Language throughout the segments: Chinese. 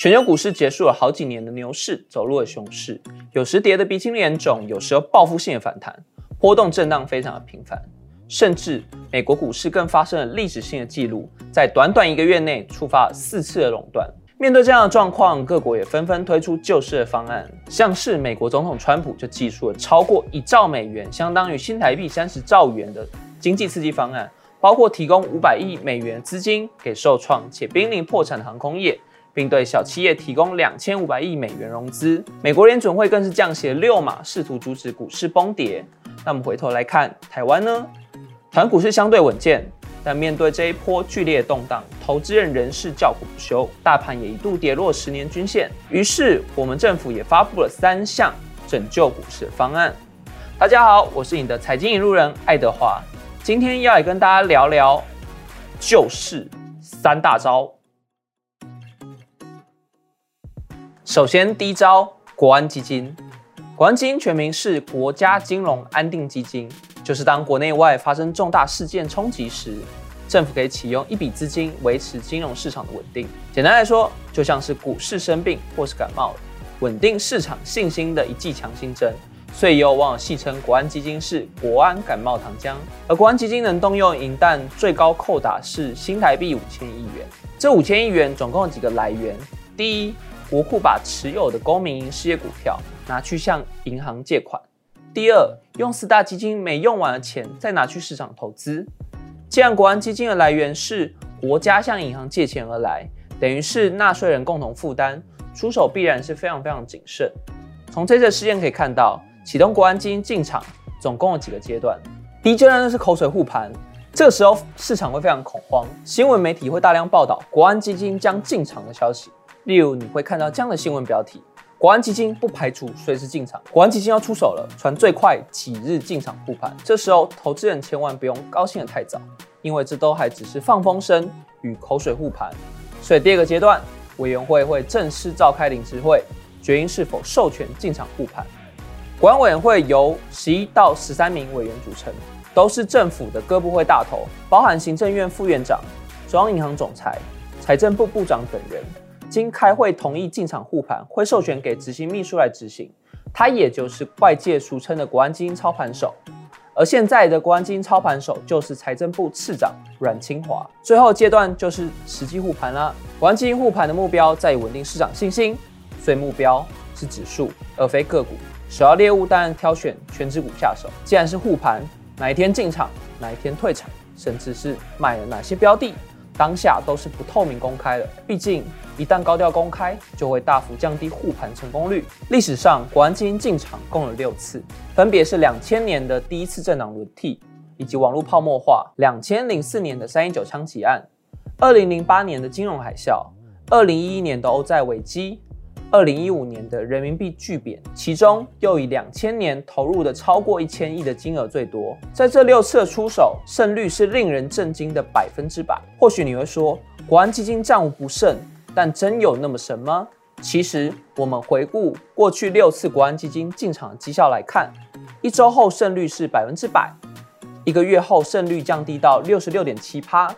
全球股市结束了好几年的牛市，走入了熊市，有时跌得鼻青脸肿，有时候报复性的反弹，波动震荡非常的频繁，甚至美国股市更发生了历史性的记录，在短短一个月内触发四次的垄断。面对这样的状况，各国也纷纷推出救市的方案，像是美国总统川普就寄出了超过一兆美元，相当于新台币三十兆元的经济刺激方案，包括提供五百亿美元资金给受创且濒临破产的航空业，并对小企业提供两千五百亿美元融资。美国联准会更是降息六码，试图阻止股市崩跌。那我们回头来看台湾呢？台湾股市相对稳健。但面对这一波剧烈动荡，投资人仍是叫苦不休，大盘也一度跌落十年均线。于是，我们政府也发布了三项拯救股市的方案。大家好，我是你的财经引路人爱德华，今天要来跟大家聊聊救市三大招。首先，第一招，国安基金。国安基金全名是国家金融安定基金。就是当国内外发生重大事件冲击时，政府可以启用一笔资金维持金融市场的稳定。简单来说，就像是股市生病或是感冒了，稳定市场信心的一剂强心针。所以有网友戏称国安基金是国安感冒糖浆。而国安基金能动用银弹最高扣打是新台币五千亿元。这五千亿元总共有几个来源？第一，国库把持有的公民营事业股票拿去向银行借款。第二，用四大基金没用完的钱再拿去市场投资。既然国安基金的来源是国家向银行借钱而来，等于是纳税人共同负担，出手必然是非常非常谨慎。从这次事件可以看到，启动国安基金进场总共有几个阶段。第一阶段呢是口水护盘，这个时候市场会非常恐慌，新闻媒体会大量报道国安基金将进场的消息。例如，你会看到这样的新闻标题。国安基金不排除随时进场，国安基金要出手了，传最快几日进场护盘。这时候，投资人千万不用高兴的太早，因为这都还只是放风声与口水护盘。所以第二个阶段，委员会会正式召开临时会，决定是否授权进场护盘。国安委员会由十一到十三名委员组成，都是政府的各部会大头，包含行政院副院长、中央银行总裁、财政部部长等人。经开会同意进场护盘，会授权给执行秘书来执行，他也就是外界俗称的国安基金操盘手。而现在的国安基金操盘手就是财政部次长阮清华。最后阶段就是实际护盘啦。国安基金护盘的目标在于稳定市场信心，所以目标是指数而非个股。首要猎物当然挑选全指股下手。既然是护盘，哪一天进场，哪一天退场，甚至是买了哪些标的。当下都是不透明公开的，毕竟一旦高调公开，就会大幅降低护盘成功率。历史上，国安基金进场共有六次，分别是两千年的第一次政党轮替，以及网络泡沫化；两千零四年的三一九枪击案；二零零八年的金融海啸；二零一一年的欧债危机。二零一五年的人民币巨贬，其中又以两千年投入的超过一千亿的金额最多。在这六次的出手，胜率是令人震惊的百分之百。或许你会说，国安基金战无不胜，但真有那么神吗？其实，我们回顾过去六次国安基金进场的绩效来看，一周后胜率是百分之百，一个月后胜率降低到六十六点七趴，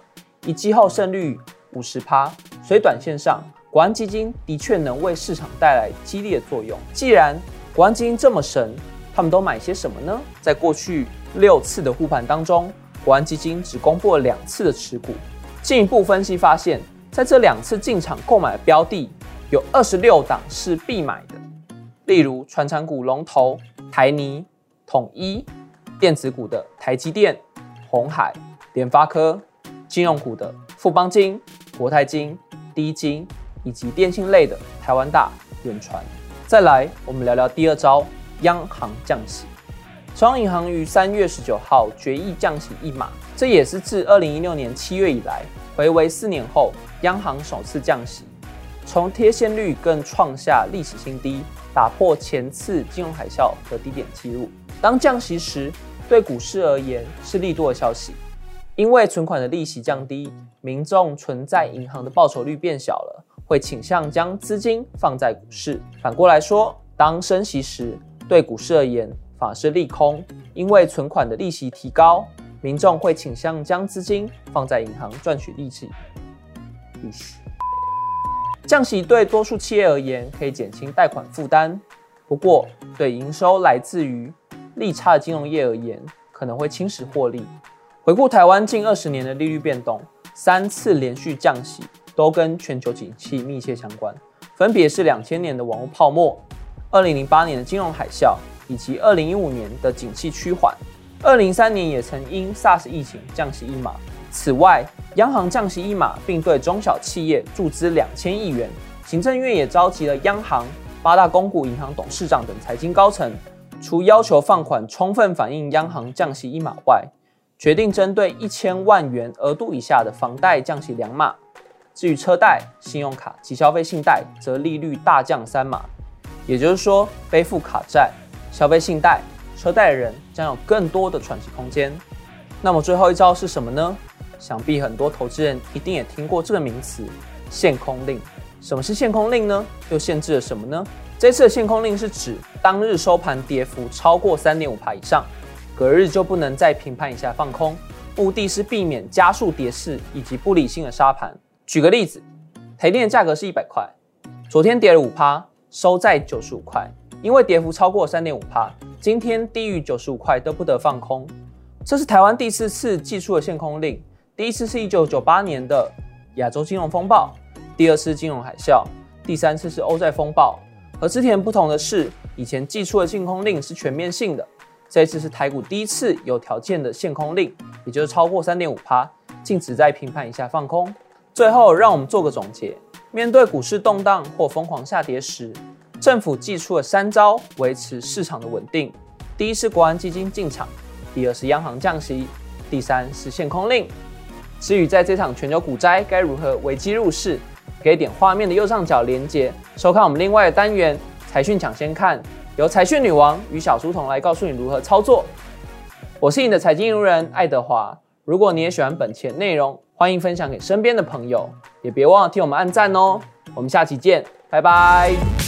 一季后胜率五十趴。所以，短线上。国安基金的确能为市场带来激烈作用。既然国安基金这么神，他们都买些什么呢？在过去六次的护盘当中，国安基金只公布了两次的持股。进一步分析发现，在这两次进场购买的标的，有二十六档是必买的，例如传产股龙头台泥、统一，电子股的台积电、红海、联发科，金融股的富邦金、国泰金、低金。以及电信类的台湾大、远传。再来，我们聊聊第二招，央行降息。中央银行于三月十九号决议降息一码，这也是自二零一六年七月以来，回为四年后央行首次降息。从贴现率更创下历史新低，打破前次金融海啸的低点记录。当降息时，对股市而言是利多的消息，因为存款的利息降低，民众存在银行的报酬率变小了。会倾向将资金放在股市。反过来说，当升息时，对股市而言反是利空，因为存款的利息提高，民众会倾向将资金放在银行赚取利息。利息。降息对多数企业而言可以减轻贷款负担，不过对营收来自于利差的金融业而言，可能会侵蚀获利。回顾台湾近二十年的利率变动，三次连续降息都跟全球景气密切相关，分别是两千年的网络泡沫、二零零八年的金融海啸以及二零一五年的景气趋缓。二零三年也曾因 SARS 疫情降息一码。此外，央行降息一码，并对中小企业注资两千亿元。行政院也召集了央行、八大公股银行董事长等财经高层，除要求放款充分反映央行降息一码外，决定针对一千万元额度以下的房贷降息两码。至于车贷、信用卡及消费信贷，则利率大降三码。也就是说，背负卡债、消费信贷。车贷的人将有更多的喘息空间。那么最后一招是什么呢？想必很多投资人一定也听过这个名词——限空令。什么是限空令呢？又限制了什么呢？这次的限空令是指当日收盘跌幅超过三点五帕以上，隔日就不能再平盘以下放空，目的是避免加速跌势以及不理性的杀盘。举个例子，台电的价格是一百块，昨天跌了五趴，收在九十五块，因为跌幅超过三点五趴。今天低于九十五块都不得放空，这是台湾第四次寄出的限空令。第一次是一九九八年的亚洲金融风暴，第二次金融海啸，第三次是欧债风暴。和之前不同的是，以前寄出的限空令是全面性的，这一次是台股第一次有条件的限空令，也就是超过三点五趴，禁止在平盘以下放空。最后，让我们做个总结：面对股市动荡或疯狂下跌时。政府祭出了三招维持市场的稳定：第一是国安基金进场，第二是央行降息，第三是限空令。至于在这场全球股灾该如何危机入市，可以点画面的右上角连接收看我们另外的单元财讯抢先看，由财讯女王与小书童来告诉你如何操作。我是你的财经路人爱德华。如果你也喜欢本期的内容，欢迎分享给身边的朋友，也别忘了替我们按赞哦。我们下期见，拜拜。